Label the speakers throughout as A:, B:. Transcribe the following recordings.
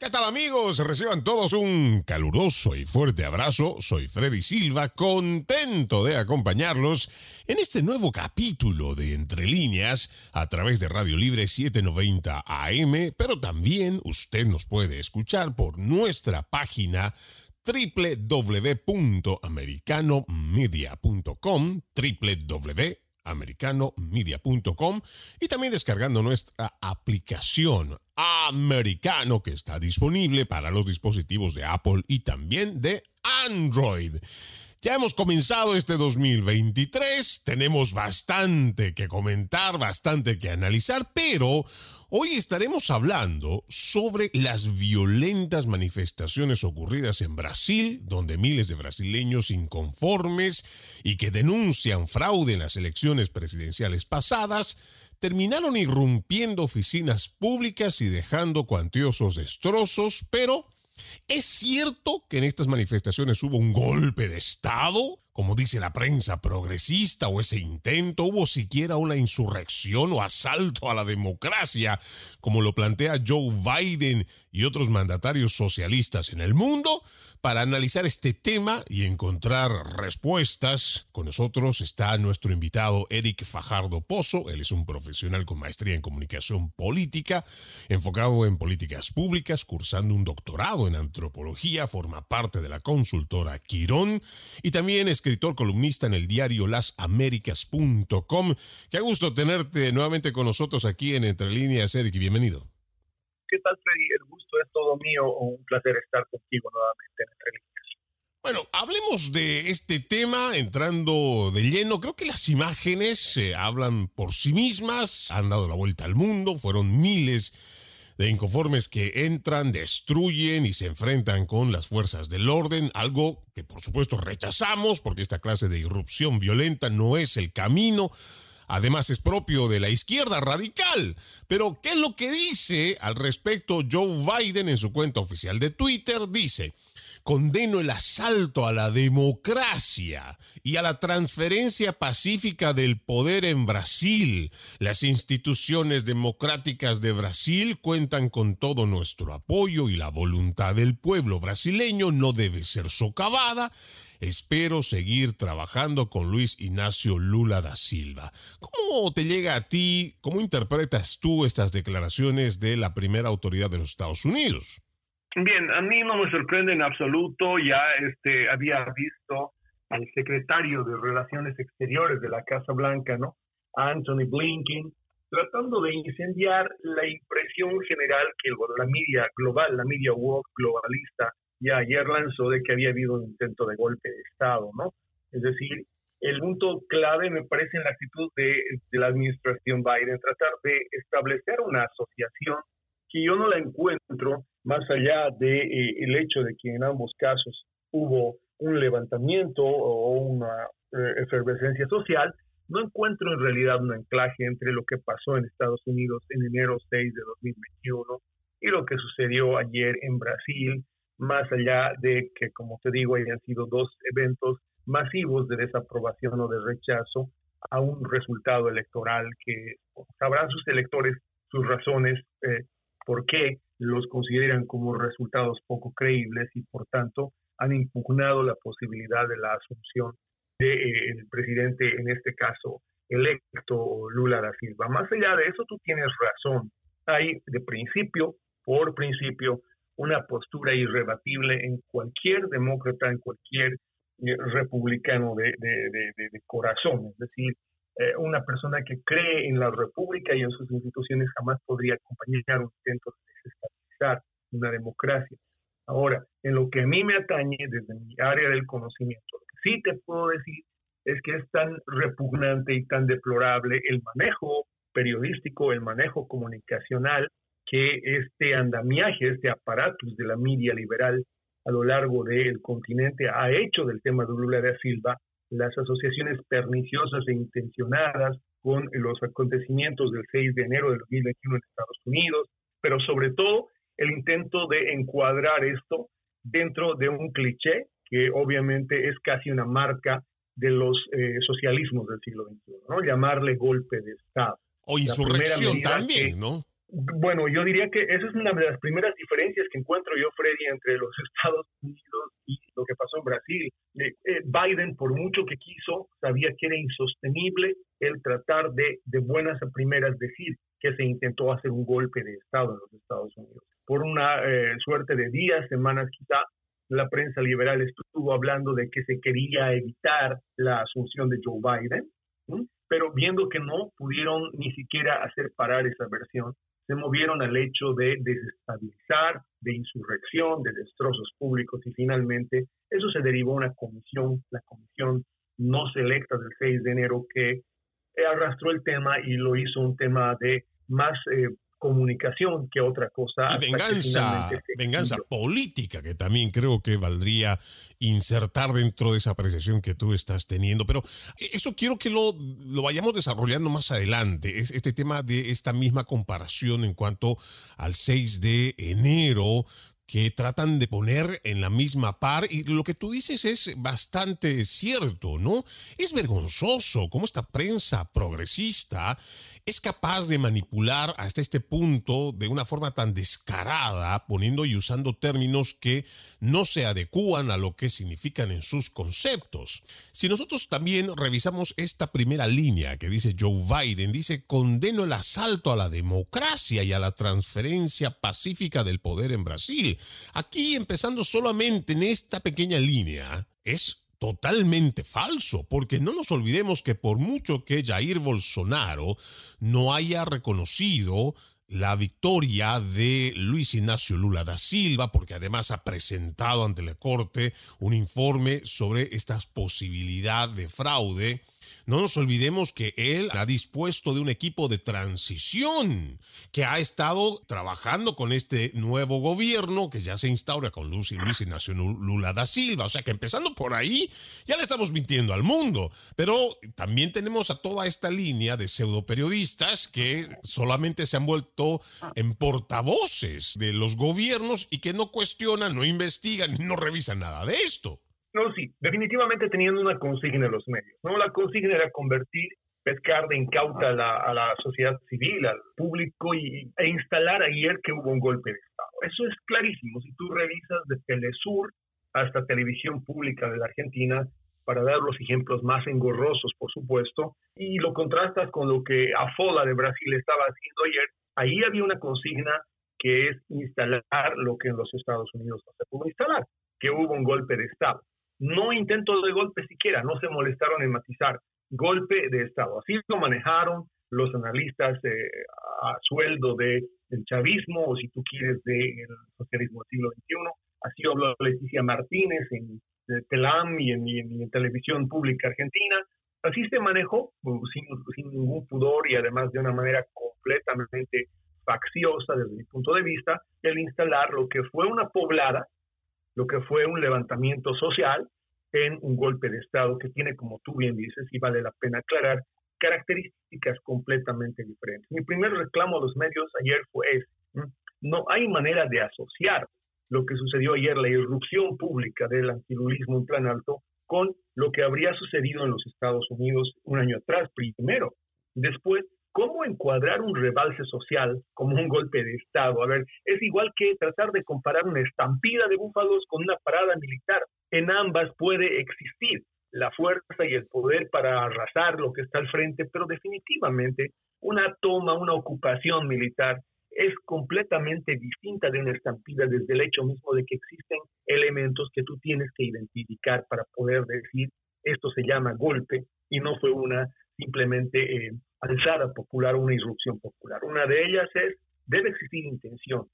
A: ¿Qué tal amigos? Reciban todos un caluroso y fuerte abrazo. Soy Freddy Silva, contento de acompañarlos en este nuevo capítulo de Entre líneas a través de Radio Libre 790 AM, pero también usted nos puede escuchar por nuestra página www.americanomedia.com www.americanomedia.com y también descargando nuestra aplicación Americano que está disponible para los dispositivos de Apple y también de Android. Ya hemos comenzado este 2023, tenemos bastante que comentar, bastante que analizar, pero hoy estaremos hablando sobre las violentas manifestaciones ocurridas en Brasil, donde miles de brasileños inconformes y que denuncian fraude en las elecciones presidenciales pasadas, terminaron irrumpiendo oficinas públicas y dejando cuantiosos destrozos, pero ¿Es cierto que en estas manifestaciones hubo un golpe de Estado? Como dice la prensa progresista o ese intento, hubo siquiera una insurrección o asalto a la democracia, como lo plantea Joe Biden y otros mandatarios socialistas en el mundo. Para analizar este tema y encontrar respuestas, con nosotros está nuestro invitado Eric Fajardo Pozo. Él es un profesional con maestría en comunicación política, enfocado en políticas públicas, cursando un doctorado en antropología, forma parte de la consultora Quirón y también escritor columnista en el diario lasaméricas.com. Qué gusto tenerte nuevamente con nosotros aquí en Entre Líneas, Eric, bienvenido.
B: ¿Qué tal, Freddy? El gusto es todo mío. Un placer estar contigo nuevamente en Entre
A: Bueno, hablemos de este tema entrando de lleno. Creo que las imágenes se hablan por sí mismas, han dado la vuelta al mundo, fueron miles de inconformes que entran, destruyen y se enfrentan con las fuerzas del orden, algo que por supuesto rechazamos porque esta clase de irrupción violenta no es el camino Además es propio de la izquierda radical. Pero ¿qué es lo que dice al respecto Joe Biden en su cuenta oficial de Twitter? Dice, condeno el asalto a la democracia y a la transferencia pacífica del poder en Brasil. Las instituciones democráticas de Brasil cuentan con todo nuestro apoyo y la voluntad del pueblo brasileño no debe ser socavada Espero seguir trabajando con Luis Ignacio Lula da Silva. ¿Cómo te llega a ti, cómo interpretas tú estas declaraciones de la primera autoridad de los Estados Unidos?
B: Bien, a mí no me sorprende en absoluto. Ya este, había visto al secretario de Relaciones Exteriores de la Casa Blanca, ¿no? Anthony Blinken, tratando de incendiar la impresión general que la media global, la media woke globalista, ya ayer lanzó de que había habido un intento de golpe de Estado, ¿no? Es decir, el punto clave me parece en la actitud de, la administración Biden, tratar de establecer una asociación que yo no la encuentro más allá del de, eh, el hecho de que en ambos casos hubo un levantamiento o una eh, efervescencia social, no encuentro en realidad un anclaje entre lo que pasó en Estados Unidos en enero 6 de 2021 y lo que sucedió ayer en Brasil más allá de que, como te digo, hayan sido dos eventos masivos de desaprobación o de rechazo a un resultado electoral que sabrán sus electores sus razones eh, por qué los consideran como resultados poco creíbles y por tanto han impugnado la posibilidad de la asunción del presidente, en este caso electo Lula da Silva. Más allá de eso, tú tienes razón. Hay de principio, por principio, una postura irrebatible en cualquier demócrata, en cualquier eh, republicano de, corazón. Es decir, eh, una persona que cree en la república y en sus instituciones jamás podría acompañar un intento de desestabilizar una democracia. Ahora, en lo que a mí me atañe desde mi área del conocimiento, lo que sí te puedo decir es que es tan repugnante y tan deplorable el manejo periodístico, el manejo comunicacional que este andamiaje, este aparato de la media liberal a lo largo del continente ha hecho del tema de Lula da Silva las asociaciones perniciosas e intencionadas con los acontecimientos del 6 de enero de 2021 en Estados Unidos, pero sobre todo el intento de encuadrar esto dentro de un cliché que obviamente es casi una marca de los eh, socialismos del siglo XXI, ¿no? Llamarle golpe de Estado.
A: O insurrección también, ¿no?
B: Bueno, yo diría que esa es una de las primeras diferencias que encuentro yo, Freddy, entre los Estados Unidos y lo que pasó en Brasil. Eh, Biden, por mucho que quiso, sabía que era insostenible el tratar de, de buenas a primeras decir que se intentó hacer un golpe de Estado en los Estados Unidos. Por una eh, suerte de días, semanas quizá, la prensa liberal estuvo hablando de que se quería evitar la asunción de Joe Biden, pero viendo que no pudieron ni siquiera hacer parar esa versión, se movieron al hecho de desestabilizar, de insurrección, de destrozos públicos y finalmente eso se derivó a una comisión, la comisión no selecta del 6 de enero que arrastró el tema y lo hizo un tema de más eh, comunicación que otra cosa.
A: Y venganza, venganza política, que también creo que valdría insertar dentro de esa apreciación que tú estás teniendo. Pero eso quiero que lo, lo vayamos desarrollando más adelante, es este tema de esta misma comparación en cuanto al 6 de enero que tratan de poner en la misma par y lo que tú dices es bastante cierto, ¿no? Es vergonzoso cómo esta prensa progresista es capaz de manipular hasta este punto de una forma tan descarada, poniendo y usando términos que no se adecúan a lo que significan en sus conceptos. Si nosotros también revisamos esta primera línea que dice Joe Biden, dice condeno el asalto a la democracia y a la transferencia pacífica del poder en Brasil. Aquí, empezando solamente en esta pequeña línea, es totalmente falso, porque no nos olvidemos que por mucho que Jair Bolsonaro no haya reconocido la victoria de Luis Ignacio Lula da Silva, porque además ha presentado ante la Corte un informe sobre estas posibilidades de fraude, no nos olvidemos que él ha dispuesto de un equipo de transición que ha estado trabajando con este nuevo gobierno que ya se instaura con Luis, Luis Ignacio Lula da Silva. O sea que empezando por ahí, ya le estamos mintiendo al mundo. Pero también tenemos a toda esta línea de pseudo periodistas que solamente se han vuelto en portavoces de los gobiernos y que no cuestionan, no investigan, no revisan nada de esto.
B: No, sí, definitivamente teniendo una consigna en los medios. ¿no? La consigna era convertir, pescar de incauta a la, sociedad civil, al público y, e instalar ayer que hubo un golpe de Estado. Eso es clarísimo. Si tú revisas de Telesur hasta Televisión Pública de la Argentina, para dar los ejemplos más engorrosos, por supuesto, y lo contrastas con lo que AFOLA de Brasil estaba haciendo ayer, ahí había una consigna que es instalar lo que en los Estados Unidos no se pudo instalar, que hubo un golpe de Estado no intento de golpe siquiera, no se molestaron en matizar, golpe de Estado. Así lo manejaron los analistas eh, a sueldo del chavismo, o si tú quieres, del socialismo del siglo XXI. Así habló Leticia Martínez en, Telam y en, televisión pública argentina. Así se manejó, sin, sin ningún pudor y además de una manera completamente facciosa desde mi punto de vista, el instalar lo que fue una poblada lo que fue un levantamiento social en un golpe de Estado que tiene, como tú bien dices, y vale la pena aclarar, características completamente diferentes. Mi primer reclamo a los medios ayer fue no hay manera de asociar lo que sucedió ayer, la irrupción pública del antilulismo en plan alto, con lo que habría sucedido en los Estados Unidos un año atrás, primero. Después, ¿Cómo encuadrar un rebalse social como un golpe de Estado? A ver, es igual que tratar de comparar una estampida de búfalos con una parada militar. En ambas puede existir la fuerza y el poder para arrasar lo que está al frente, pero definitivamente una toma, una ocupación militar es completamente distinta de una estampida desde el hecho mismo de que existen elementos que tú tienes que identificar para poder decir esto se llama golpe y no fue una simplemente eh, alzada popular una irrupción popular. Una de ellas es, debe existir intención.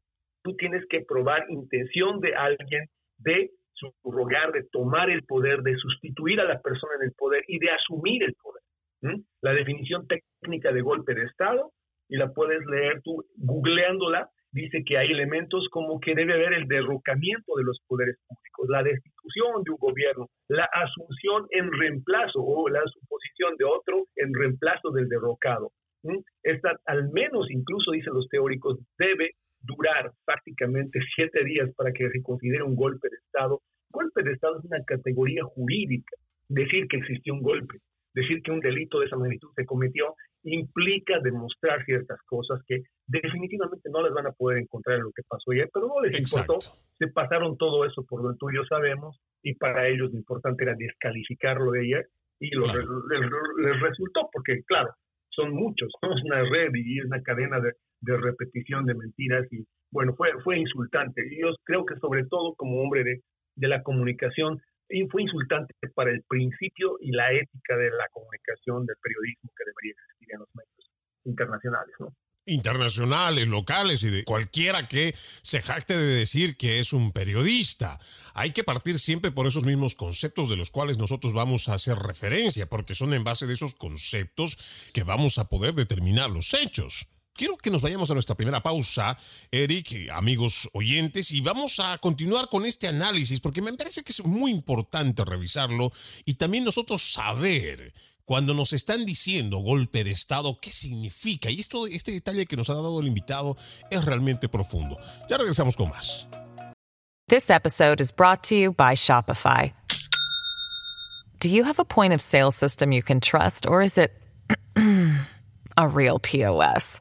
B: Tú tienes que probar intención de alguien de subrogar, de tomar el poder, de sustituir a la persona en el poder y de asumir el poder. La definición técnica de golpe de Estado, y la puedes leer tú googleándola, dice que hay elementos como que debe haber el derrocamiento de los poderes públicos, la destitución de un gobierno, la asunción en reemplazo o la suposición de otro en reemplazo del derrocado. Esta, al menos, incluso dicen los teóricos, debe durar prácticamente siete días para que se considere un golpe de Estado. Golpe de Estado es una categoría jurídica, decir que existió un golpe decir que un delito de esa magnitud se cometió implica demostrar ciertas cosas que definitivamente no les van a poder encontrar en lo que pasó ayer, pero no les importó. Se pasaron todo eso por lo tuyo sabemos y para ellos lo importante era descalificarlo de ayer y lo, les, resultó porque claro, son muchos, es una red y es una cadena de, de, repetición de mentiras y bueno, fue, fue insultante. Y yo creo que sobre todo como hombre de, de la comunicación y fue insultante para el principio y la ética de la comunicación, del periodismo que debería existir en los medios internacionales, ¿no?
A: internacionales, locales y de cualquiera que se jacte de decir que es un periodista. Hay que partir siempre por esos mismos conceptos de los cuales nosotros vamos a hacer referencia, porque son en base de esos conceptos que vamos a poder determinar los hechos. Quiero que nos vayamos a nuestra primera pausa, Eric, amigos oyentes, y vamos a continuar con este análisis porque me parece que es muy importante revisarlo y también nosotros saber cuando nos están diciendo golpe de Estado, ¿qué significa? Y esto, este detalle que nos ha dado el invitado es realmente profundo. Ya regresamos con más.
C: This episode is brought to you by Shopify. Do you have a point of sale system you can trust or is it a real POS?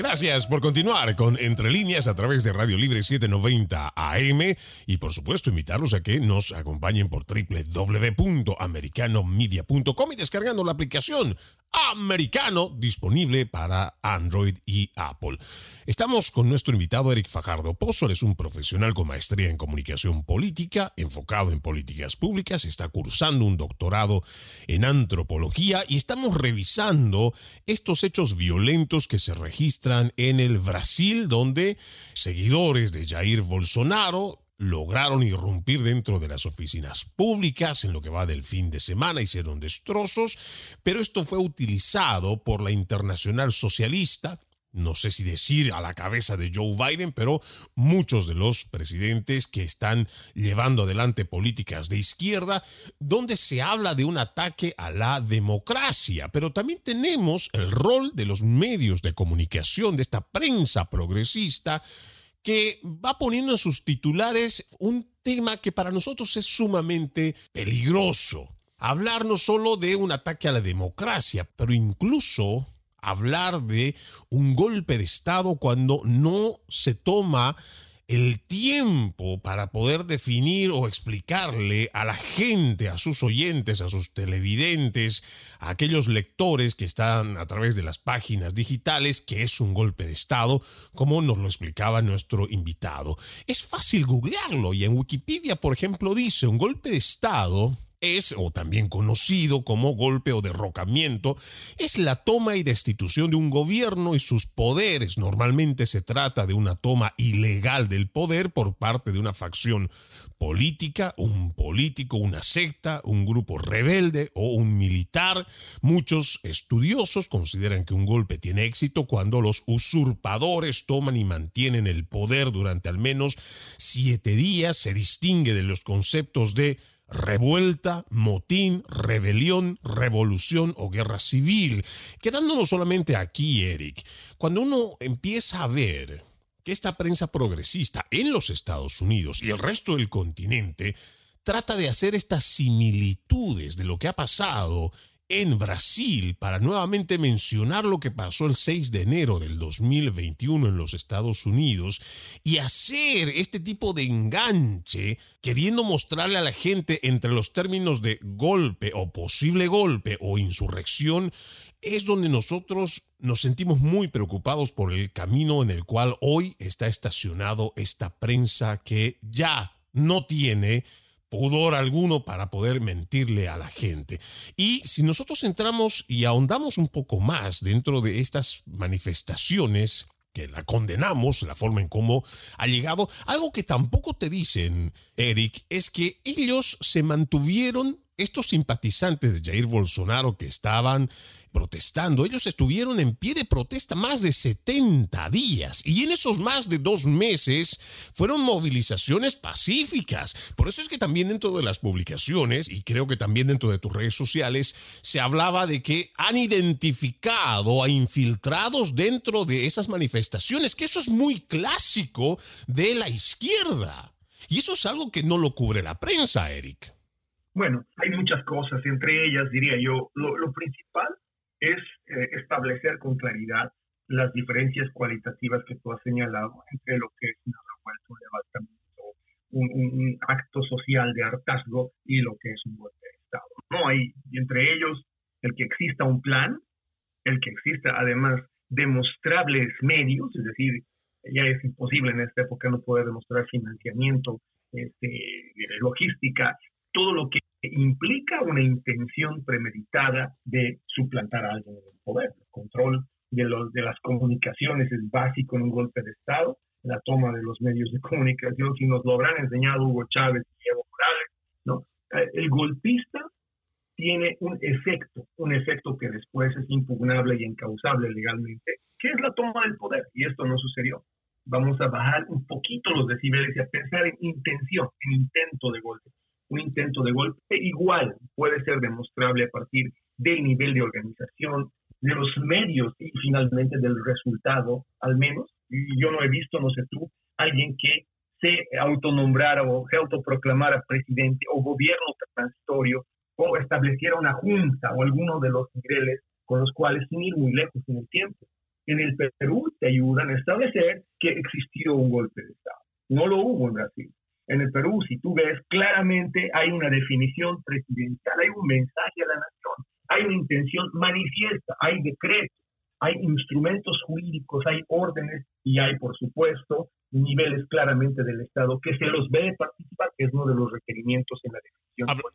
A: Gracias por continuar con Entre Líneas a través de Radio Libre 790 AM y por supuesto invitarlos a que nos acompañen por www.americanomedia.com y descargando la aplicación americano disponible para Android y Apple. Estamos con nuestro invitado Eric Fajardo Pozo, es un profesional con maestría en comunicación política, enfocado en políticas públicas, está cursando un doctorado en antropología y estamos revisando estos hechos violentos que se registran en el Brasil, donde seguidores de Jair Bolsonaro lograron irrumpir dentro de las oficinas públicas en lo que va del fin de semana, hicieron destrozos, pero esto fue utilizado por la Internacional Socialista, no sé si decir a la cabeza de Joe Biden, pero muchos de los presidentes que están llevando adelante políticas de izquierda, donde se habla de un ataque a la democracia, pero también tenemos el rol de los medios de comunicación, de esta prensa progresista, que va poniendo en sus titulares un tema que para nosotros es sumamente peligroso. Hablar no solo de un ataque a la democracia, pero incluso hablar de un golpe de Estado cuando no se toma el tiempo para poder definir o explicarle a la gente, a sus oyentes, a sus televidentes, a aquellos lectores que están a través de las páginas digitales, que es un golpe de Estado, como nos lo explicaba nuestro invitado. Es fácil googlearlo y en Wikipedia, por ejemplo, dice un golpe de Estado es, o también conocido como golpe o derrocamiento, es la toma y destitución de un gobierno y sus poderes. Normalmente se trata de una toma ilegal del poder por parte de una facción política, un político, una secta, un grupo rebelde o un militar. Muchos estudiosos consideran que un golpe tiene éxito cuando los usurpadores toman y mantienen el poder durante al menos siete días. Se distingue de los conceptos de revuelta, motín, rebelión, revolución o guerra civil. Quedándonos solamente aquí, Eric, cuando uno empieza a ver que esta prensa progresista en los Estados Unidos y el resto del continente trata de hacer estas similitudes de lo que ha pasado en Brasil para nuevamente mencionar lo que pasó el 6 de enero del 2021 en los Estados Unidos y hacer este tipo de enganche queriendo mostrarle a la gente entre los términos de golpe o posible golpe o insurrección es donde nosotros nos sentimos muy preocupados por el camino en el cual hoy está estacionado esta prensa que ya no tiene pudor alguno para poder mentirle a la gente. Y si nosotros entramos y ahondamos un poco más dentro de estas manifestaciones, que la condenamos, la forma en cómo ha llegado, algo que tampoco te dicen, Eric, es que ellos se mantuvieron estos simpatizantes de Jair Bolsonaro que estaban protestando, ellos estuvieron en pie de protesta más de 70 días y en esos más de dos meses fueron movilizaciones pacíficas. Por eso es que también dentro de las publicaciones y creo que también dentro de tus redes sociales se hablaba de que han identificado a infiltrados dentro de esas manifestaciones, que eso es muy clásico de la izquierda. Y eso es algo que no lo cubre la prensa, Eric.
B: Bueno, hay muchas cosas, entre ellas diría yo, lo, principal es eh, establecer con claridad las diferencias cualitativas que tú has señalado entre lo que es una revuelta, un levantamiento, un, acto social de hartazgo y lo que es un golpe de Estado. No hay entre ellos el que exista un plan, el que exista además demostrables medios, es decir, ya es imposible en esta época no poder demostrar financiamiento, este, logística, todo lo que implica una intención premeditada de suplantar a alguien en el poder. El control de, los, de las comunicaciones es básico en un golpe de Estado, la toma de los medios de comunicación, si nos lo habrán enseñado Hugo Chávez y Evo Morales, ¿no? Eh, el golpista tiene un efecto, un efecto que después es impugnable y encausable legalmente, que es la toma del poder, y esto no sucedió. Vamos a bajar un poquito los decibeles y a pensar en intención, en intento de golpe un intento de golpe igual puede ser demostrable a partir del nivel de organización, de los medios y finalmente del resultado, al menos. Yo no he visto, no sé tú, alguien que se autonombrara o se autoproclamara presidente o gobierno transitorio o estableciera una junta o alguno de los niveles con los cuales sin ir muy lejos en el tiempo. En el Perú te ayudan a establecer que existió un golpe de Estado. No lo hubo en Brasil en el Perú, si tú ves claramente, hay una definición presidencial, hay un mensaje a la nación, hay una intención manifiesta, hay decretos, hay instrumentos jurídicos, hay órdenes y hay, por supuesto, niveles claramente del Estado que se los ve participar, que es uno de los requerimientos en la definición.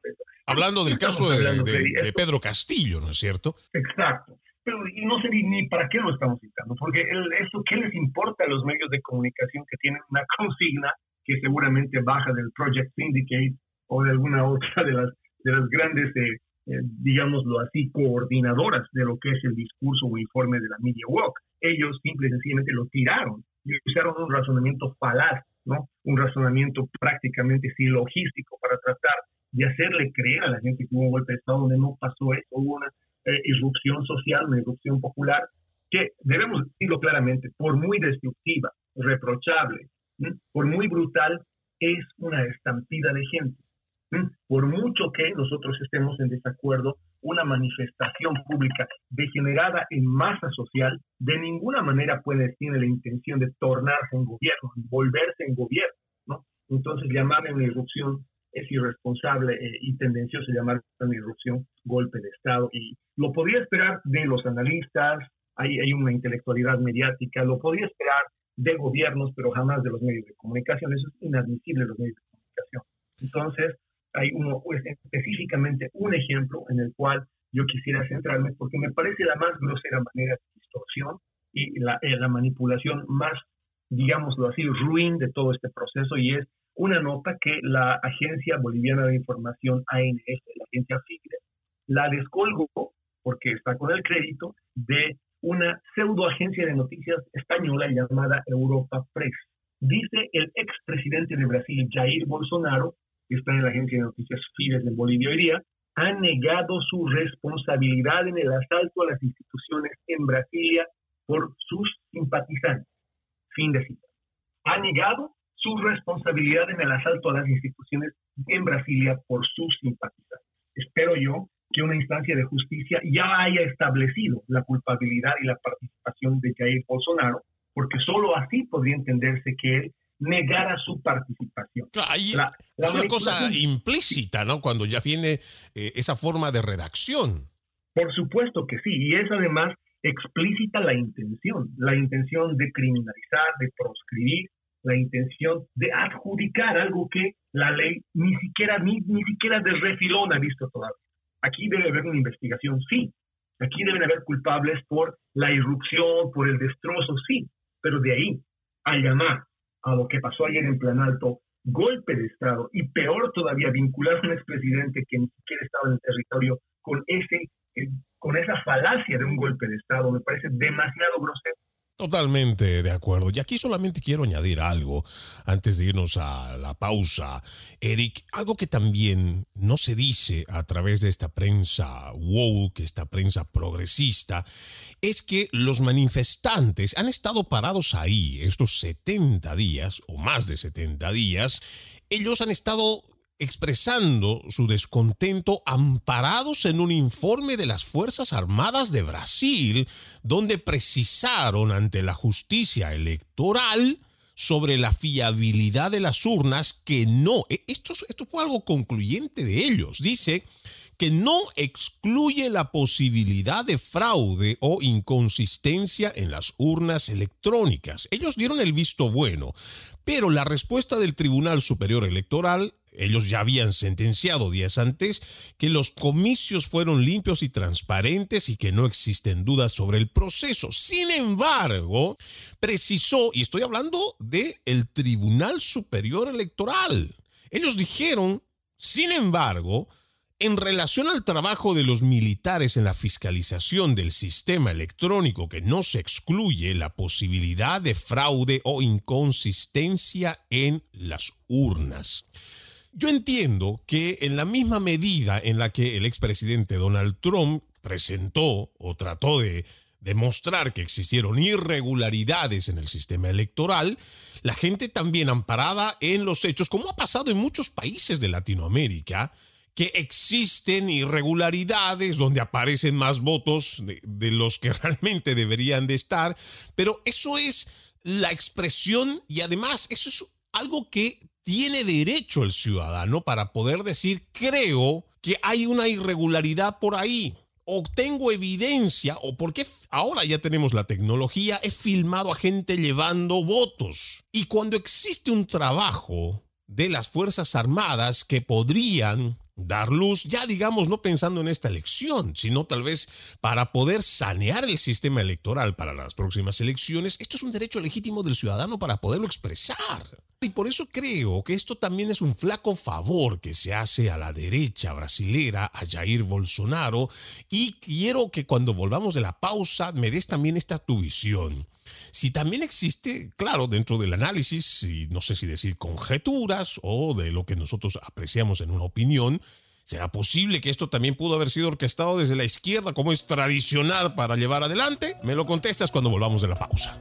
A: hablando del caso de, Pedro Castillo, ¿no es cierto?
B: Exacto. Pero y no sé ni, para qué lo estamos citando, porque eso, ¿qué les importa a los medios de comunicación que tienen una consigna que seguramente baja del Project Syndicate o de alguna otra de las, de las grandes, eh, eh, digámoslo así, coordinadoras de lo que es el discurso o informe de la Media Walk. Ellos simple y sencillamente lo tiraron y usaron un razonamiento falaz, ¿no? Un razonamiento prácticamente silogístico para tratar de hacerle creer a la gente que hubo un golpe de Estado donde no pasó eso, hubo una eh, irrupción social, una irrupción popular, que debemos decirlo claramente, por muy destructiva, reprochable, por muy brutal, es una estampida de gente. Por mucho que nosotros estemos en desacuerdo, una manifestación pública degenerada en masa social de ninguna manera puede tener la intención de tornarse en gobierno, volverse en gobierno. ¿no? Entonces, llamarle una irrupción es irresponsable eh, y tendencioso llamar una irrupción golpe de Estado. Y lo podía esperar de los analistas, hay, hay una intelectualidad mediática, lo podía esperar de gobiernos, pero jamás de los medios de comunicación. Eso es inadmisible los medios de comunicación. Entonces, hay uno, pues, específicamente un ejemplo en el cual yo quisiera centrarme porque me parece la más grosera manera de distorsión y la, eh, la manipulación más, digámoslo así, ruin de todo este proceso y es una nota que la Agencia Boliviana de Información, ANS, la agencia FIGRE, la descolgó porque está con el crédito de una pseudoagencia de noticias española llamada Europa Press. Dice el expresidente de Brasil, Jair Bolsonaro, que está en la agencia de noticias Fides en Bolivia hoy día, ha negado su responsabilidad en el asalto a las instituciones en Brasilia por sus simpatizantes. Fin de cita. Ha negado su responsabilidad en el asalto a las instituciones en Brasilia por sus simpatizantes. Espero yo que una instancia de justicia ya haya establecido la culpabilidad y la participación de Jair Bolsonaro, porque solo así podría entenderse que él negara su participación.
A: es una cosa implícita, ¿no? Cuando ya viene eh, esa forma de redacción.
B: Por supuesto que sí, y es además explícita la intención, la intención de criminalizar, de proscribir, la intención de adjudicar algo que la ley ni siquiera, ni, ni siquiera de refilón ha visto todavía. Aquí debe haber una investigación, sí. Aquí deben haber culpables por la irrupción, por el destrozo, sí. Pero de ahí a llamar a lo que pasó ayer en Plan Alto golpe de Estado y peor todavía vincular a un expresidente que ni siquiera estaba en el territorio con ese eh, con esa falacia de un golpe de Estado me parece demasiado grosero.
A: Totalmente de acuerdo. Y aquí solamente quiero añadir algo antes de irnos a la pausa. Eric, algo que también no se dice a través de esta prensa woke, esta prensa progresista, es que los manifestantes han estado parados ahí estos 70 días o más de 70 días. Ellos han estado expresando su descontento amparados en un informe de las Fuerzas Armadas de Brasil, donde precisaron ante la justicia electoral sobre la fiabilidad de las urnas que no, e, esto, esto fue algo concluyente de ellos, dice que no excluye la posibilidad de fraude o inconsistencia en las urnas electrónicas. Ellos dieron el visto bueno, pero la respuesta del Tribunal Superior Electoral ellos ya habían sentenciado días antes que los comicios fueron limpios y transparentes y que no existen dudas sobre el proceso. Sin embargo, precisó, y estoy hablando del el Tribunal Superior Electoral, ellos dijeron, sin embargo, en relación al trabajo de los militares en la fiscalización del sistema electrónico que no se excluye la posibilidad de fraude o inconsistencia en las urnas. Yo entiendo que en la misma medida en la que el expresidente Donald Trump presentó o trató de demostrar que existieron irregularidades en el sistema electoral, la gente también amparada en los hechos, como ha pasado en muchos países de Latinoamérica, que existen irregularidades donde aparecen más votos de, de, los que realmente deberían de estar, pero eso es la expresión y además eso es algo que tiene derecho el ciudadano para poder decir, creo que hay una irregularidad por ahí, o tengo evidencia, o porque ahora ya tenemos la tecnología, he filmado a gente llevando votos. Y cuando existe un trabajo de las Fuerzas Armadas que podrían dar luz, ya digamos, no pensando en esta elección, sino tal vez para poder sanear el sistema electoral para las próximas elecciones, esto es un derecho legítimo del ciudadano para poderlo expresar. Y por eso creo que esto también es un flaco favor que se hace a la derecha brasilera, a Jair Bolsonaro, y quiero que cuando volvamos de la pausa me des también esta tu visión. Si también existe, claro, dentro del análisis, y no sé si decir conjeturas o de lo que nosotros apreciamos en una opinión, ¿será posible que esto también pudo haber sido orquestado desde la izquierda como es tradicional para llevar adelante? Me lo contestas cuando volvamos de la pausa.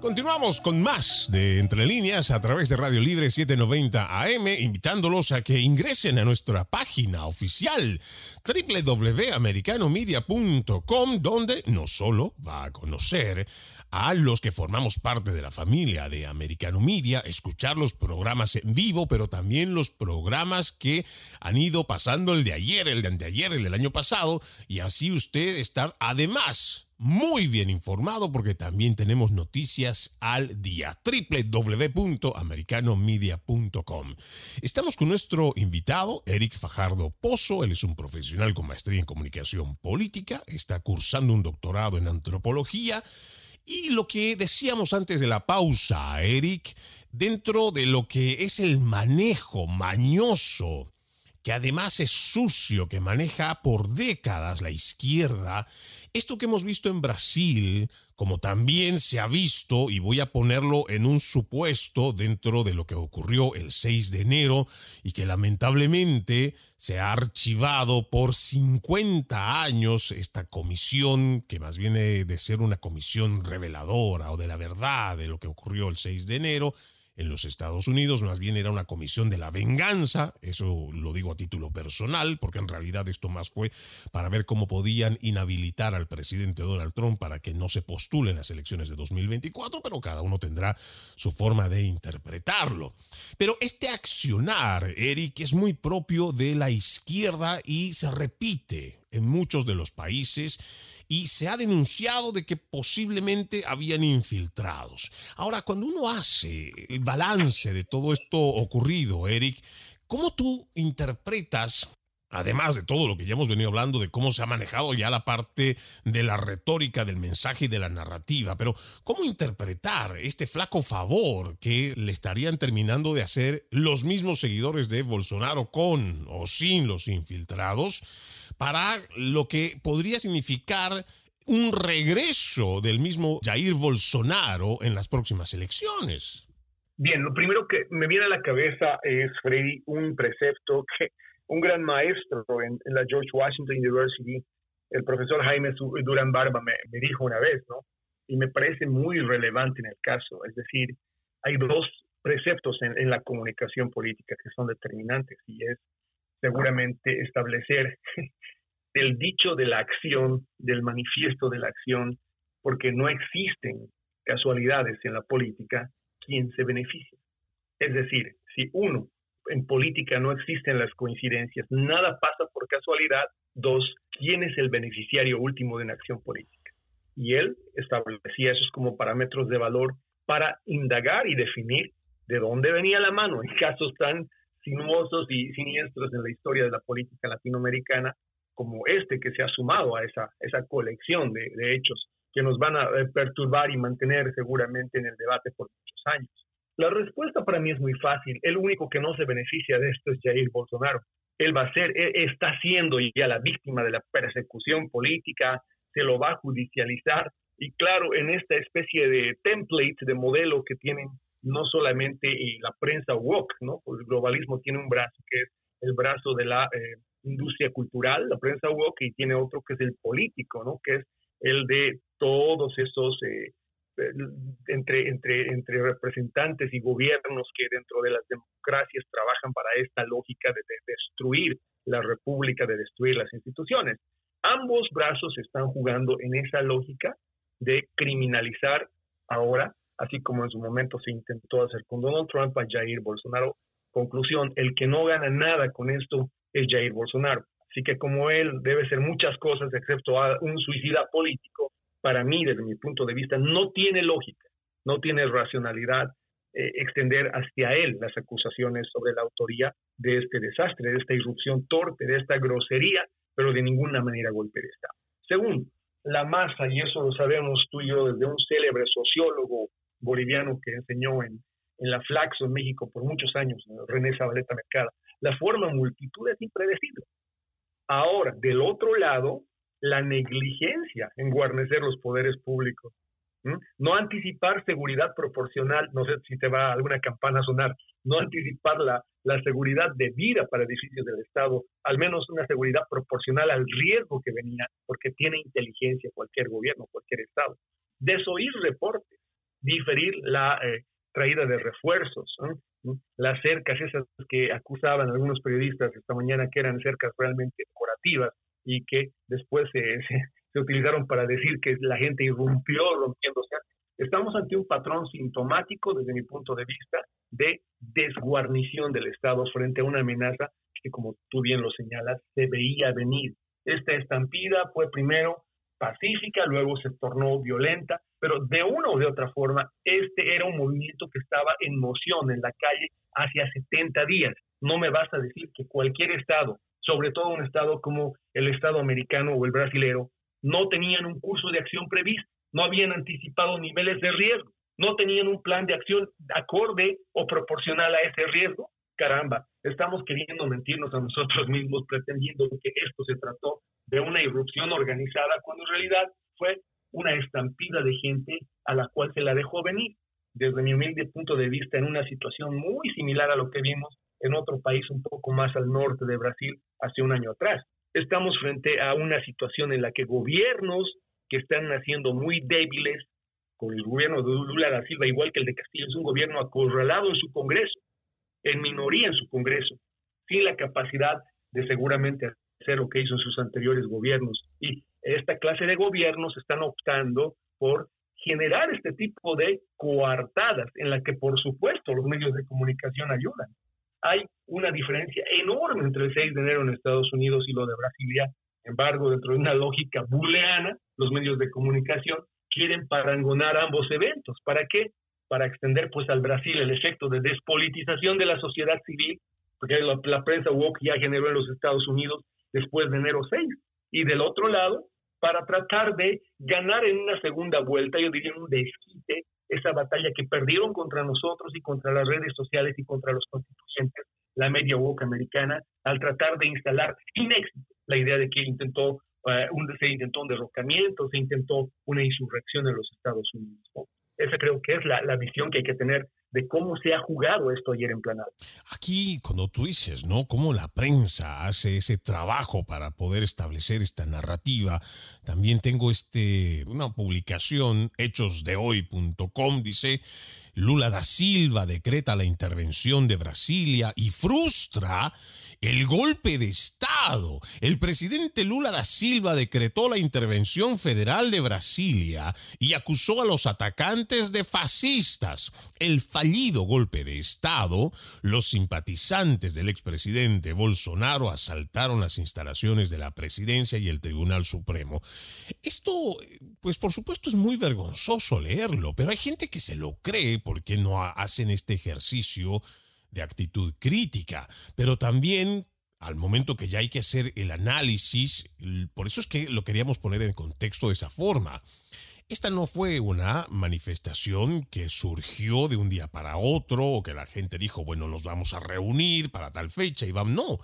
A: Continuamos con más de Entre Líneas a través de Radio Libre 790 AM, invitándolos a que ingresen a nuestra página oficial www.americanomedia.com, donde no solo va a conocer a los que formamos parte de la familia de Americano Media, escuchar los programas en vivo, pero también los programas que han ido pasando el de ayer, el de anteayer, el del año pasado, y así usted estar además muy bien informado porque también tenemos noticias al día. www.americanomedia.com. Estamos con nuestro invitado, Eric Fajardo Pozo. Él es un profesional con maestría en comunicación política, está cursando un doctorado en antropología. Y lo que decíamos antes de la pausa, Eric, dentro de lo que es el manejo mañoso que además es sucio, que maneja por décadas la izquierda, esto que hemos visto en Brasil, como también se ha visto, y voy a ponerlo en un supuesto dentro de lo que ocurrió el 6 de enero y que lamentablemente se ha archivado por 50 años esta comisión, que más viene de ser una comisión reveladora o de la verdad de lo que ocurrió el 6 de enero, en los Estados Unidos, más bien era una comisión de la venganza, eso lo digo a título personal, porque en realidad esto más fue para ver cómo podían inhabilitar al presidente Donald Trump para que no se postule en las elecciones de 2024, pero cada uno tendrá su forma de interpretarlo. Pero este accionar, Eric, es muy propio de la izquierda y se repite en muchos de los países y se ha denunciado de que posiblemente habían infiltrados. Ahora, cuando uno hace el balance de todo esto ocurrido, Eric, ¿cómo tú interpretas Además de todo lo que ya hemos venido hablando de cómo se ha manejado ya la parte de la retórica, del mensaje y de la narrativa, pero ¿cómo interpretar este flaco favor que le estarían terminando de hacer los mismos seguidores de Bolsonaro con o sin los infiltrados para lo que podría significar un regreso del mismo Jair Bolsonaro en las próximas elecciones?
B: Bien, lo primero que me viene a la cabeza es, Freddy, un precepto que un gran maestro en, la George Washington University, el profesor Jaime Durán Barba, me, dijo una vez, ¿no? Y me parece muy relevante en el caso. Es decir, hay dos preceptos en, en la comunicación política que son determinantes y es seguramente establecer el dicho de la acción, del manifiesto de la acción, porque no existen casualidades en la política quien se beneficia. Es decir, si uno en política no existen las coincidencias, nada pasa por casualidad. Dos, ¿quién es el beneficiario último de una acción política? Y él establecía esos como parámetros de valor para indagar y definir de dónde venía la mano en casos tan sinuosos y siniestros en la historia de la política latinoamericana como este que se ha sumado a esa, esa colección de, hechos que nos van a eh, perturbar y mantener seguramente en el debate por muchos años. La respuesta para mí es muy fácil. El único que no se beneficia de esto es Jair Bolsonaro. Él va a ser, está siendo ya la víctima de la persecución política, se lo va a judicializar. Y claro, en esta especie de template, de modelo que tienen no solamente eh, la prensa woke, ¿no? Pues el globalismo tiene un brazo que es el brazo de la eh, industria cultural, la prensa woke, y tiene otro que es el político, ¿no? Que es el de todos esos eh, entre, entre, entre representantes y gobiernos que dentro de las democracias trabajan para esta lógica de, destruir la república, de destruir las instituciones. Ambos brazos están jugando en esa lógica de criminalizar ahora, así como en su momento se intentó hacer con Donald Trump a Jair Bolsonaro. Conclusión, el que no gana nada con esto es Jair Bolsonaro. Así que como él debe ser muchas cosas excepto un suicida político, para mí, desde mi punto de vista, no tiene lógica, no tiene racionalidad eh, extender hacia él las acusaciones sobre la autoría de este desastre, de esta irrupción torpe, de esta grosería, pero de ninguna manera golpe de Estado. La masa, y eso lo sabemos tú y yo desde un célebre sociólogo boliviano que enseñó en, la Flaxo en México por muchos años, René Zabaleta Mercada, la forma multitud es impredecible. Ahora, del otro lado, la negligencia en guarnecer los poderes públicos. No anticipar seguridad proporcional, no sé si te va alguna campana a sonar, no anticipar la, la seguridad de vida para edificios del Estado, al menos una seguridad proporcional al riesgo que venía, porque tiene inteligencia cualquier gobierno, cualquier Estado. Desoír reportes, diferir la eh, traída de refuerzos, las cercas esas que acusaban algunos periodistas esta mañana que eran cercas realmente decorativas, y que después se, se, utilizaron para decir que la gente irrumpió rompiéndose. Estamos ante un patrón sintomático, desde mi punto de vista, de desguarnición del Estado frente a una amenaza que, como tú bien lo señalas, se veía venir. Esta estampida fue primero pacífica, luego se tornó violenta, pero de una o de otra forma, este era un movimiento que estaba en moción en la calle hacia 70 días. No me basta decir que cualquier Estado sobre todo un Estado como el Estado americano o el brasilero, no tenían un curso de acción previsto, no habían anticipado niveles de riesgo, no tenían un plan de acción acorde o proporcional a ese riesgo. Caramba, estamos queriendo mentirnos a nosotros mismos pretendiendo que esto se trató de una irrupción organizada cuando en realidad fue una estampida de gente a la cual se la dejó venir. Desde mi humilde punto de vista, en una situación muy similar a lo que vimos en otro país un poco más al norte de Brasil hace un año atrás. Estamos frente a una situación en la que gobiernos que están naciendo muy débiles, con el gobierno de Lula da Silva, igual que el de Castillo, es un gobierno acorralado en su Congreso, en minoría en su Congreso, sin la capacidad de seguramente hacer lo que hizo en sus anteriores gobiernos. Y esta clase de gobiernos están optando por generar este tipo de coartadas en la que por supuesto los medios de comunicación ayudan hay una diferencia enorme entre el 6 de enero en Estados Unidos y lo de Brasilia Sin embargo, dentro de una lógica booleana, los medios de comunicación quieren parangonar ambos eventos. ¿Para qué? Para extender pues al Brasil el efecto de despolitización de la sociedad civil, porque la, prensa woke ya generó en los Estados Unidos después de enero 6. Y del otro lado, para tratar de ganar en una segunda vuelta, yo diría un desquite, esa batalla que perdieron contra nosotros y contra las redes sociales y contra los constituyentes, la media woke americana, al tratar de instalar sin éxito la idea de que intentó eh, un, se intentó un derrocamiento, se intentó una insurrección en los Estados Unidos. Esa creo que es la, la visión que hay que tener de cómo se ha jugado esto ayer en Planal.
A: Aquí, cuando tú dices, ¿no? Cómo la prensa hace ese trabajo para poder establecer esta narrativa, también tengo este, una publicación, hechosdehoy.com, dice, Lula da Silva decreta la intervención de Brasilia y frustra el golpe de Estado. El presidente Lula da Silva decretó la intervención federal de Brasilia y acusó a los atacantes de fascistas. El fallido golpe de Estado, los simpatizantes del expresidente Bolsonaro asaltaron las instalaciones de la presidencia y el Tribunal Supremo. Esto, pues por supuesto es muy vergonzoso leerlo, pero hay gente que se lo cree porque no hacen este ejercicio de actitud crítica, pero también al momento que ya hay que hacer el análisis, por eso es que lo queríamos poner en contexto de esa forma. Esta no fue una manifestación que surgió de un día para otro o que la gente dijo, bueno, nos vamos a reunir para tal fecha y vamos. No,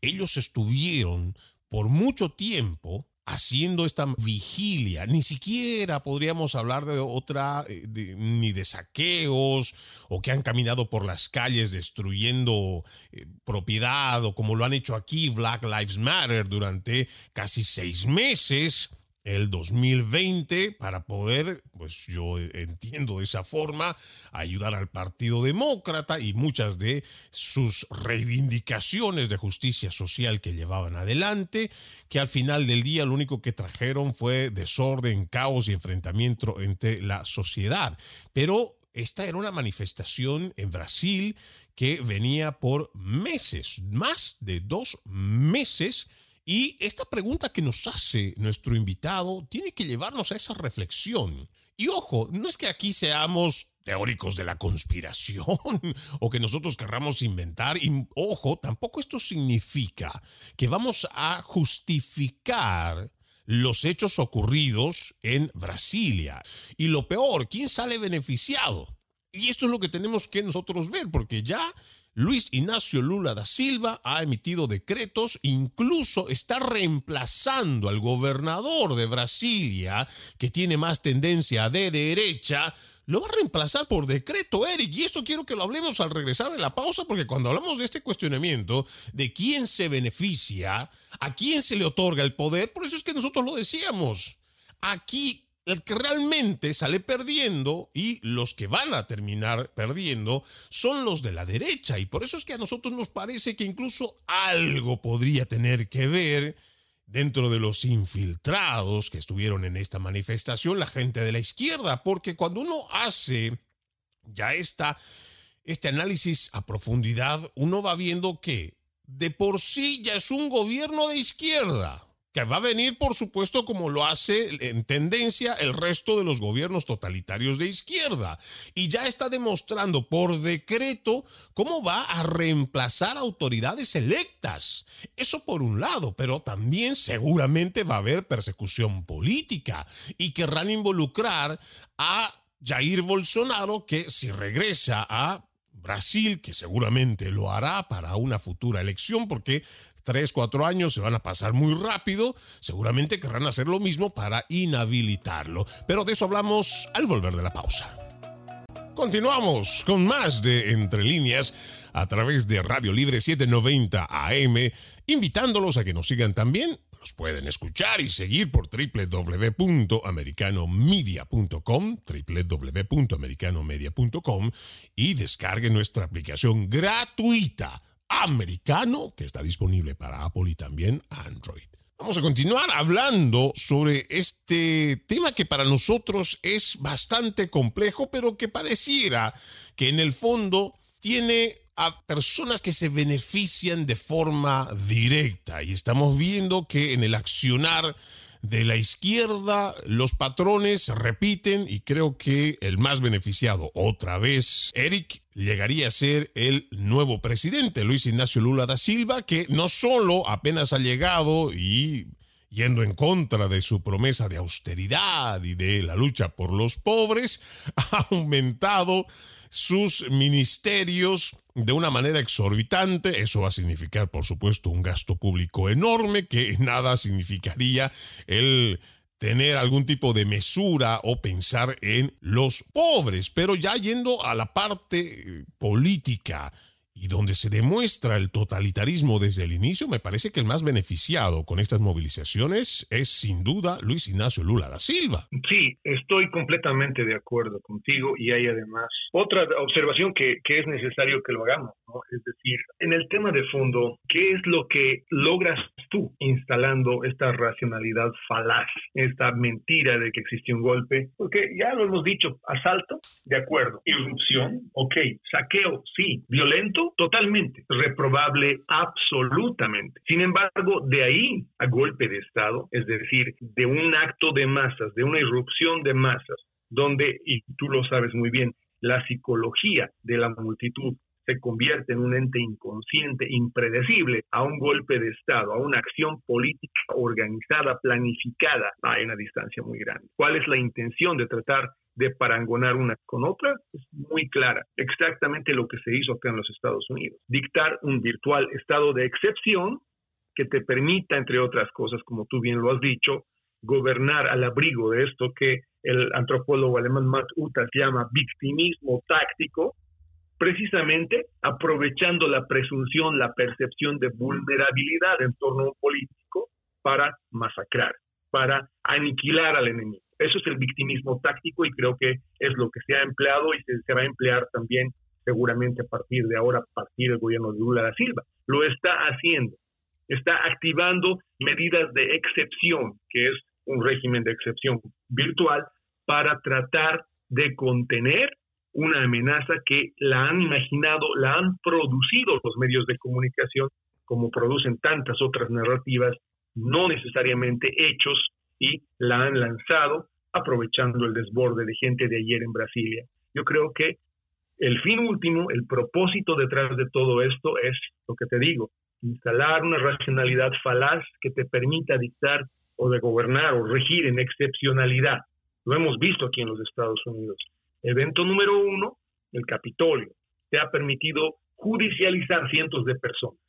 A: ellos estuvieron por mucho tiempo haciendo esta vigilia. Ni siquiera podríamos hablar de otra, eh, ni de saqueos, o que han caminado por las calles destruyendo eh, propiedad, o como lo han hecho aquí Black Lives Matter durante casi seis meses el 2020 para poder, pues yo entiendo de esa forma, ayudar al Partido Demócrata y muchas de sus reivindicaciones de justicia social que llevaban adelante, que al final del día lo único que trajeron fue desorden, caos y enfrentamiento entre la sociedad. Pero esta era una manifestación en Brasil que venía por meses, más de dos meses, y esta pregunta que nos hace nuestro invitado tiene que llevarnos a esa reflexión. Y ojo, no es que aquí seamos teóricos de la conspiración o que nosotros querramos inventar. Y ojo, tampoco esto significa que vamos a justificar los hechos ocurridos en Brasilia. Y lo peor, ¿quién sale beneficiado? Y esto es lo que tenemos que nosotros ver, porque ya Luis Ignacio Lula da Silva ha emitido decretos, incluso está reemplazando al gobernador de Brasilia, que tiene más tendencia de derecha, lo va a reemplazar por decreto, Eric. Y esto quiero que lo hablemos al regresar de la pausa, porque cuando hablamos de este cuestionamiento de quién se beneficia, a quién se le otorga el poder, por eso es que nosotros lo decíamos. Aquí el que realmente sale perdiendo y los que van a terminar perdiendo son los de la derecha. Y por eso es que a nosotros nos parece que incluso algo podría tener que ver dentro de los infiltrados que estuvieron en esta manifestación, la gente de la izquierda, porque cuando uno hace ya esta, este análisis a profundidad, uno va viendo que de por sí ya es un gobierno de izquierda que va a venir, por supuesto, como lo hace en tendencia el resto de los gobiernos totalitarios de izquierda. Y ya está demostrando por decreto cómo va a reemplazar autoridades electas. Eso por un lado, pero también seguramente va a haber persecución política y querrán involucrar a Jair Bolsonaro, que si regresa a Brasil, que seguramente lo hará para una futura elección, porque tres, cuatro años se van a pasar muy rápido, seguramente querrán hacer lo mismo para inhabilitarlo. Pero de eso hablamos al volver de la pausa. Continuamos con más de Entre líneas a través de Radio Libre 790 AM, invitándolos a que nos sigan también nos pueden escuchar y seguir por www.americanomedia.com, www.americanomedia.com y descarguen nuestra aplicación gratuita americano que está disponible para Apple y también Android. Vamos a continuar hablando sobre este tema que para nosotros es bastante complejo, pero que pareciera que en el fondo tiene a personas que se benefician de forma directa. Y estamos viendo que en el accionar de la izquierda los patrones repiten y creo que el más beneficiado otra vez, Eric, llegaría a ser el nuevo presidente, Luis Ignacio Lula da Silva, que no solo apenas ha llegado y yendo en contra de su promesa de austeridad y de la lucha por los pobres, ha aumentado sus ministerios de una manera exorbitante. Eso va a significar, por supuesto, un gasto público enorme que nada significaría el tener algún tipo de mesura o pensar en los pobres. Pero ya yendo a la parte política, y donde se demuestra el totalitarismo desde el inicio, me parece que el más beneficiado con estas movilizaciones es sin duda Luis Ignacio Lula da Silva.
B: Sí, estoy completamente de acuerdo contigo y hay además otra observación que, que es necesario que lo hagamos, ¿no? es decir, en el tema de fondo, ¿qué es lo que logras tú instalando esta racionalidad falaz, esta mentira de que existió un golpe? Porque ya lo hemos dicho, asalto, de acuerdo, irrupción, ok, saqueo, sí, violento, totalmente, reprobable absolutamente. Sin embargo, de ahí a golpe de Estado, es decir, de un acto de masas, de una irrupción de masas, donde, y tú lo sabes muy bien, la psicología de la multitud se convierte en un ente inconsciente, impredecible, a un golpe de Estado, a una acción política organizada, planificada, hay una distancia muy grande. ¿Cuál es la intención de tratar de parangonar una con otra es muy clara. Exactamente lo que se hizo acá en los Estados Unidos. Dictar un virtual estado de excepción que te permita, entre otras cosas, como tú bien lo has dicho, gobernar al abrigo de esto que el antropólogo alemán Matt Utas llama victimismo táctico, precisamente aprovechando la presunción, la percepción de vulnerabilidad en torno a un político para masacrar, para aniquilar al enemigo. Eso es el victimismo táctico y creo que es lo que se ha empleado y se, va a emplear también seguramente a partir de ahora, a partir del gobierno de Lula da Silva. Lo está haciendo. Está activando medidas de excepción, que es un régimen de excepción virtual, para tratar de contener una amenaza que la han imaginado, la han producido los medios de comunicación, como producen tantas otras narrativas, no necesariamente hechos y la han lanzado aprovechando el desborde de gente de ayer en Brasilia. Yo creo que el fin último, el propósito detrás de todo esto es lo que te digo, instalar una racionalidad falaz que te permita dictar o de gobernar o regir en excepcionalidad. Lo hemos visto aquí en los Estados Unidos. Evento número uno, el Capitolio, te ha permitido judicializar cientos de personas,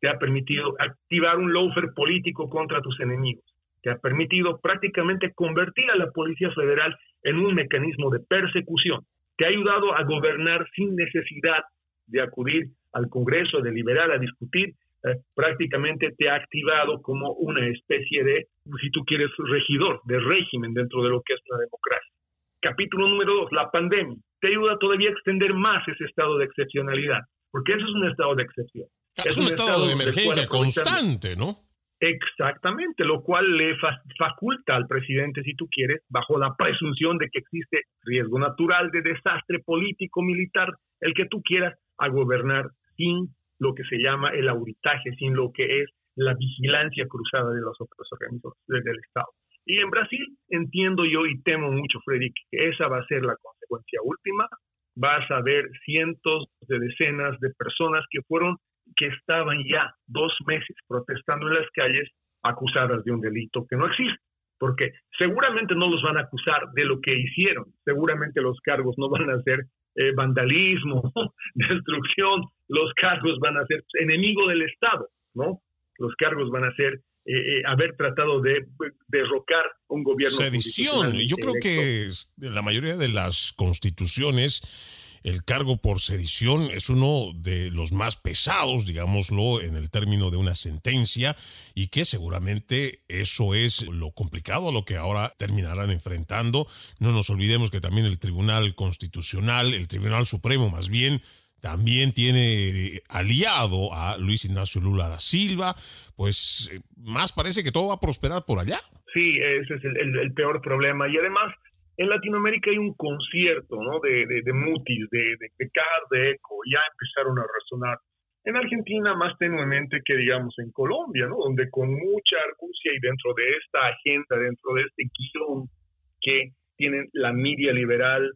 B: te ha permitido activar un lawfare político contra tus enemigos, que ha permitido prácticamente convertir a la Policía Federal en un mecanismo de persecución, que ha ayudado a gobernar sin necesidad de acudir al Congreso, a deliberar, a discutir, eh, prácticamente te ha activado como una especie de, si tú quieres, regidor, de régimen dentro de lo que es la democracia. Capítulo número dos, la pandemia. Te ayuda todavía a extender más ese estado de excepcionalidad, porque eso es un estado de excepción.
A: Es, un, estado, de emergencia constante, ¿no?
B: Exactamente, lo cual le faculta al presidente, si tú quieres, bajo la presunción de que existe riesgo natural de desastre político, militar, el que tú quieras, a gobernar sin lo que se llama el auditaje, sin lo que es la vigilancia cruzada de los otros organismos del Estado. Y en Brasil entiendo yo y temo mucho, Freddy, que esa va a ser la consecuencia última. Vas a ver cientos de decenas de personas que fueron que estaban ya dos meses protestando en las calles acusadas de un delito que no existe, porque seguramente no los van a acusar de lo que hicieron, seguramente los cargos no van a ser eh, vandalismo, destrucción, los cargos van a ser enemigo del Estado, ¿no? Los cargos van a ser eh, eh, haber tratado de derrocar un gobierno.
A: Sedición. Yo creo que la mayoría de las constituciones el cargo por sedición es uno de los más pesados, digámoslo, en el término de una sentencia, y que seguramente eso es lo complicado a lo que ahora terminarán enfrentando. No nos olvidemos que también el Tribunal Constitucional, el Tribunal Supremo más bien, también tiene aliado a Luis Ignacio Lula da Silva, pues eh, más parece que todo va a prosperar por allá.
B: Sí, ese es el, peor problema. Y además, En Latinoamérica hay un concierto ¿no? de, de, de mutis, de, de, de de eco, ya empezaron a resonar. En Argentina más tenuemente que digamos en Colombia, donde con mucha argucia y dentro de esta agenda, dentro de este guion que tienen la media liberal,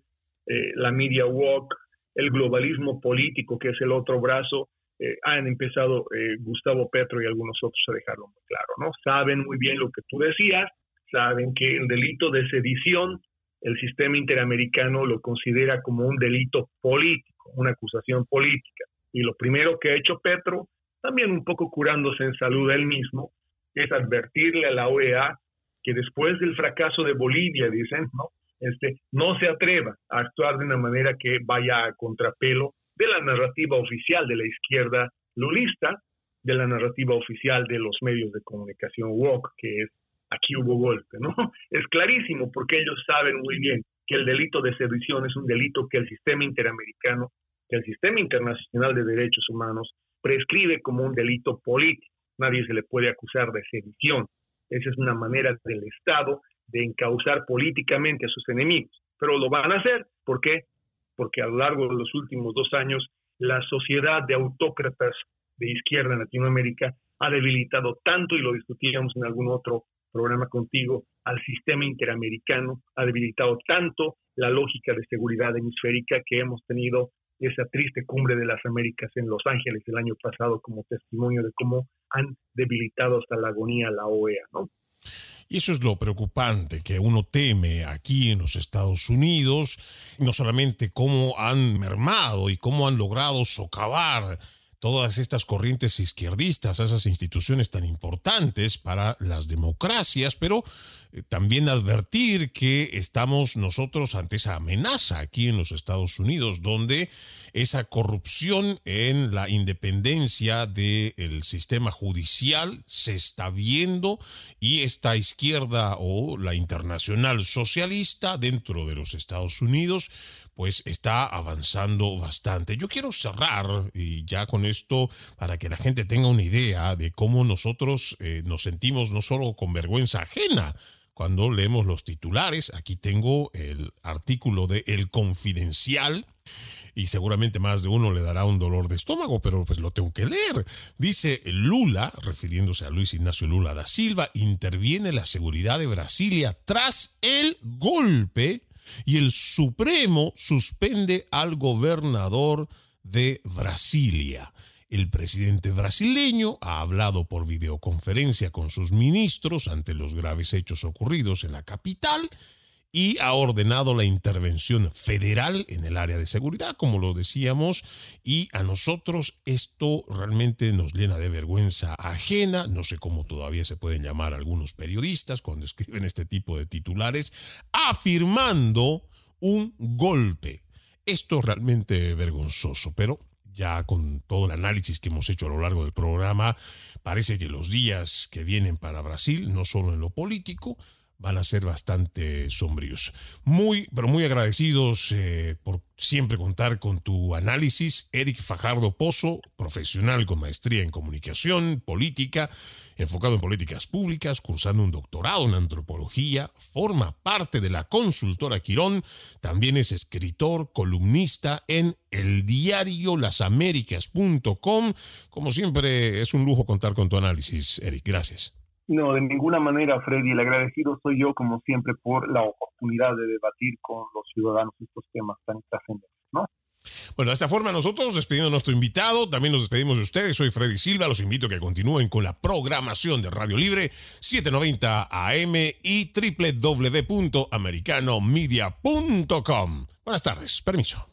B: eh, la media walk, el globalismo político, que es el otro brazo, eh, han empezado eh, Gustavo Petro y algunos otros a dejarlo muy claro, ¿no? Saben muy bien lo que tú decías, saben que el delito de sedición, el sistema interamericano lo considera como un delito político, una acusación política. Y lo primero que ha hecho Petro, también un poco curándose en salud él mismo, es advertirle a la OEA que después del fracaso de Bolivia, dicen, ¿no? Este, no se atreva a actuar de una manera que vaya a contrapelo de la narrativa oficial de la izquierda lulista, de la narrativa oficial de los medios de comunicación woke, que es aquí hubo golpe, ¿no? Es clarísimo porque ellos saben muy bien que el delito de sedición es un delito que el sistema interamericano, que el sistema internacional de derechos humanos prescribe como un delito político. Nadie se le puede acusar de sedición. Esa es una manera del Estado de encauzar políticamente a sus enemigos. Pero lo van a hacer. ¿Por qué? Porque a lo largo de los últimos dos años, la sociedad de autócratas de izquierda en Latinoamérica ha debilitado tanto, y lo discutíamos en algún otro programa contigo, al sistema interamericano, ha debilitado tanto la lógica de seguridad hemisférica que hemos tenido esa triste cumbre de las Américas en Los Ángeles el año pasado como testimonio de cómo han debilitado hasta la agonía la OEA, ¿no?
A: Y eso es lo preocupante que uno teme aquí en los Estados Unidos, no solamente cómo han mermado y cómo han logrado socavar todas estas corrientes izquierdistas, esas instituciones tan importantes para las democracias, pero eh, también advertir que estamos nosotros ante esa amenaza aquí en los Estados Unidos, donde esa corrupción en la independencia del sistema judicial se está viendo y esta izquierda o la internacional socialista dentro de los Estados Unidos pues está avanzando bastante. Yo quiero cerrar y ya con esto para que la gente tenga una idea de cómo nosotros eh, nos sentimos no solo con vergüenza ajena, cuando leemos los titulares. Aquí tengo el artículo de El Confidencial y seguramente más de uno le dará un dolor de estómago, pero pues lo tengo que leer. Dice Lula, refiriéndose a Luis Ignacio Lula da Silva, interviene la seguridad de Brasilia tras el golpe y el Supremo suspende al gobernador de Brasilia. El presidente brasileño ha hablado por videoconferencia con sus ministros ante los graves hechos ocurridos en la capital y ha ordenado la intervención federal en el área de seguridad, como lo decíamos, y a nosotros esto realmente nos llena de vergüenza ajena, no sé cómo todavía se pueden llamar algunos periodistas cuando escriben este tipo de titulares, afirmando un golpe. Esto es realmente vergonzoso, pero ya con todo el análisis que hemos hecho a lo largo del programa, parece que los días que vienen para Brasil, no solo en lo político, van a ser bastante sombríos. Muy, pero muy agradecidos eh, por siempre contar con tu análisis. Eric Fajardo Pozo, profesional con maestría en comunicación, política, enfocado en políticas públicas, cursando un doctorado en antropología, forma parte de la consultora Quirón, también es escritor, columnista en el diario lasaméricas.com. Como siempre, es un lujo contar con tu análisis, Eric. Gracias.
B: No, de ninguna manera, Freddy. El agradecido soy yo, como siempre, por la oportunidad de debatir con los ciudadanos estos temas tan trascendentes, ¿no?
A: Bueno, de esta forma nosotros despedimos a nuestro invitado, también nos despedimos de ustedes. Soy Freddy Silva, los invito a que continúen con la programación de Radio Libre 790 AM y www.americanomedia.com. Buenas tardes, permiso.